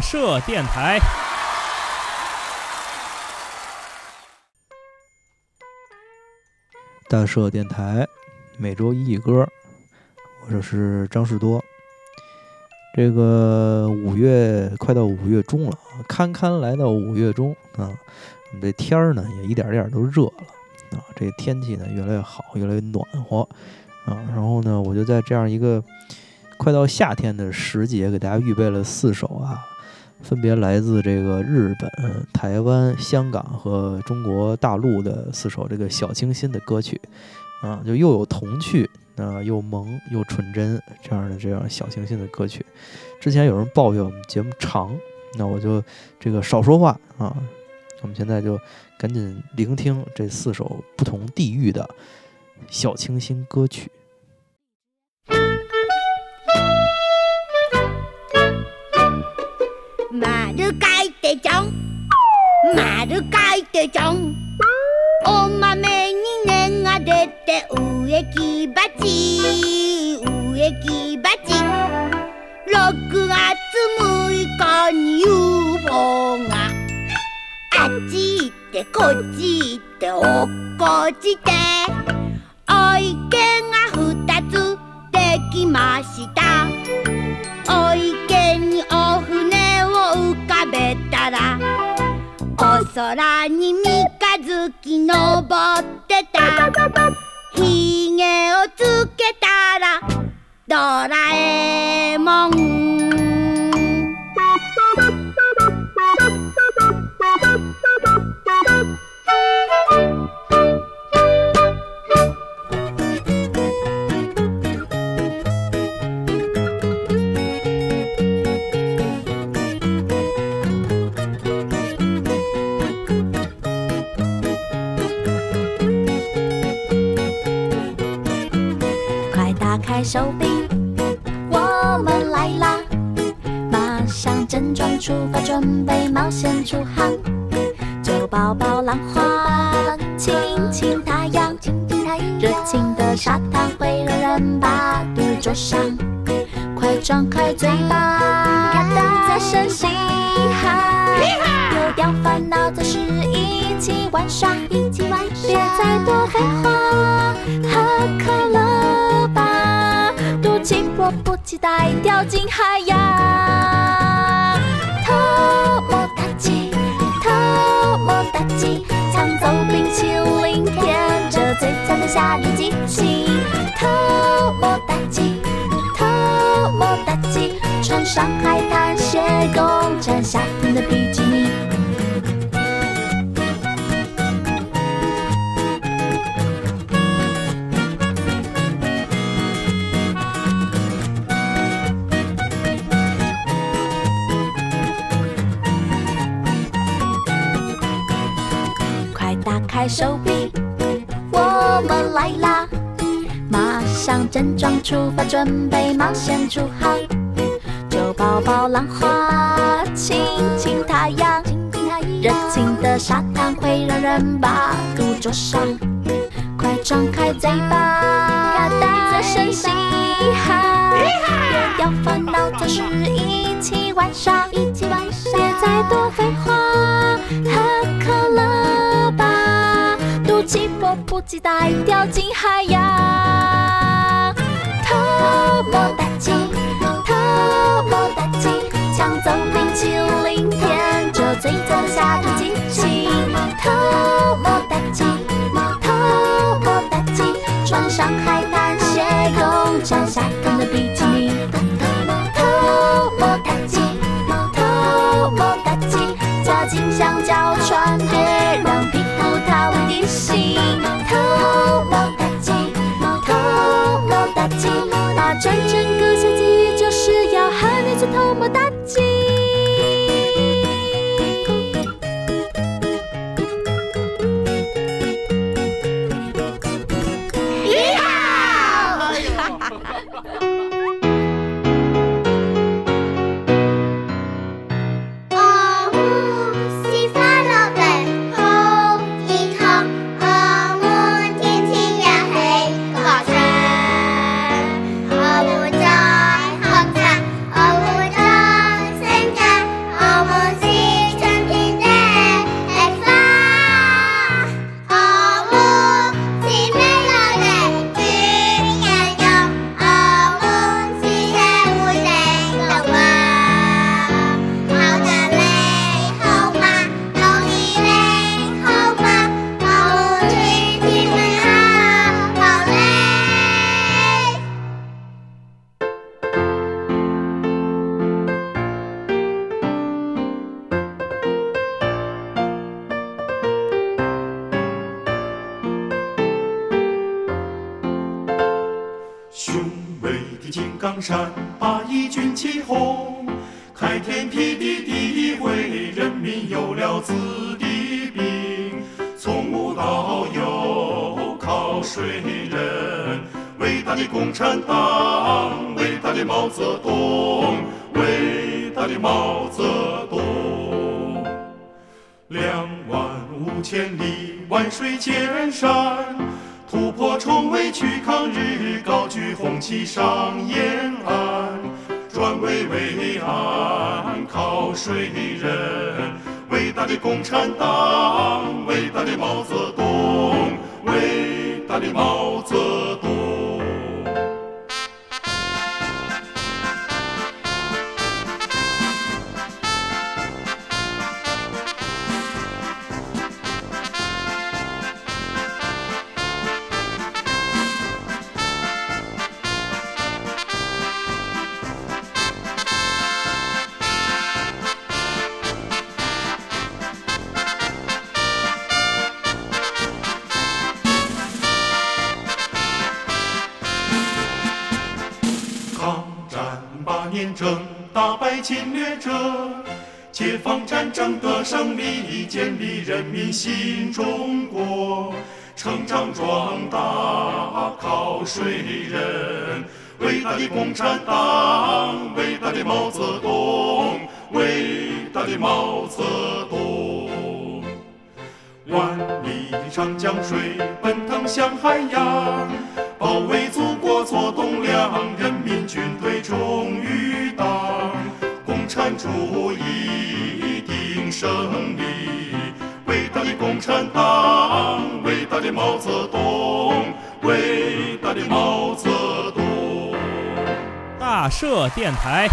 大社电台。大社电台每周一歌，我是张士多。这个五月快到五月中了，堪堪来到五月中啊，我们这天儿呢也一点点都热了啊，这天气呢越来越好，越来越暖和啊。然后呢，我就在这样一个快到夏天的时节，给大家预备了四首啊。分别来自这个日本、台湾、香港和中国大陆的四首这个小清新的歌曲，啊，就又有童趣，啊，又萌又纯真这样的这样小清新的歌曲。之前有人抱怨我们节目长，那我就这个少说话啊。我们现在就赶紧聆听这四首不同地域的小清新歌曲。丸書いてちょん。お豆に根が出て植木鉢植木鉢6月6日に UFO が。あっち行ってこっち行って落っこちて。お池が2つできました。空に三日月登ってた。ひげをつけたらドラえもん。手臂，我们来啦！马上整装出发，准备冒险出航。就抱抱浪花，亲亲太阳，热情的沙滩会让人把肚灼伤。快张开嘴巴，大声嘻哈，丢掉烦恼，总是一起玩耍，一起玩耍，别再多废话，喝可乐，赌气迫不及待掉进海洋。偷摸大吉，偷摸大吉，抢走冰淇淋，舔着嘴角的夏日激情。偷摸大吉，偷摸大吉，穿上海滩鞋，共沾夏天的比基尼。开手臂，我们来啦！马上整装出发，准备冒险出航。就抱抱浪花，亲亲太阳，热情的沙滩会让人把肚灼伤。快张开嘴巴，大声嘻哈，丢掉烦恼，总是一起玩耍，一起玩耍，别再多废话，迫不及待掉进海洋。偷摸大吉，偷摸大吉，抢走冰淇淋，舔着嘴角的夏日上山，把义军旗红，开天辟地第一回，人民有了子弟兵。从无到有，靠谁人？伟大的共产党，伟大的毛泽东，伟大的毛泽东。两万五千里，万水千山，突破重围去抗日，高举红旗上延安。转危为伟岸，靠谁人？伟大的共产党，伟大的毛泽东，伟大的毛泽争，打败侵略者，解放战争的胜利，建立人民新中国。成长壮大靠谁人？伟大的共产党，伟大的毛泽东，伟大的毛泽东。万里长江水奔腾向海洋，主义定胜利。伟大的共产党，伟大的毛泽东，伟大的毛泽东。大社电台。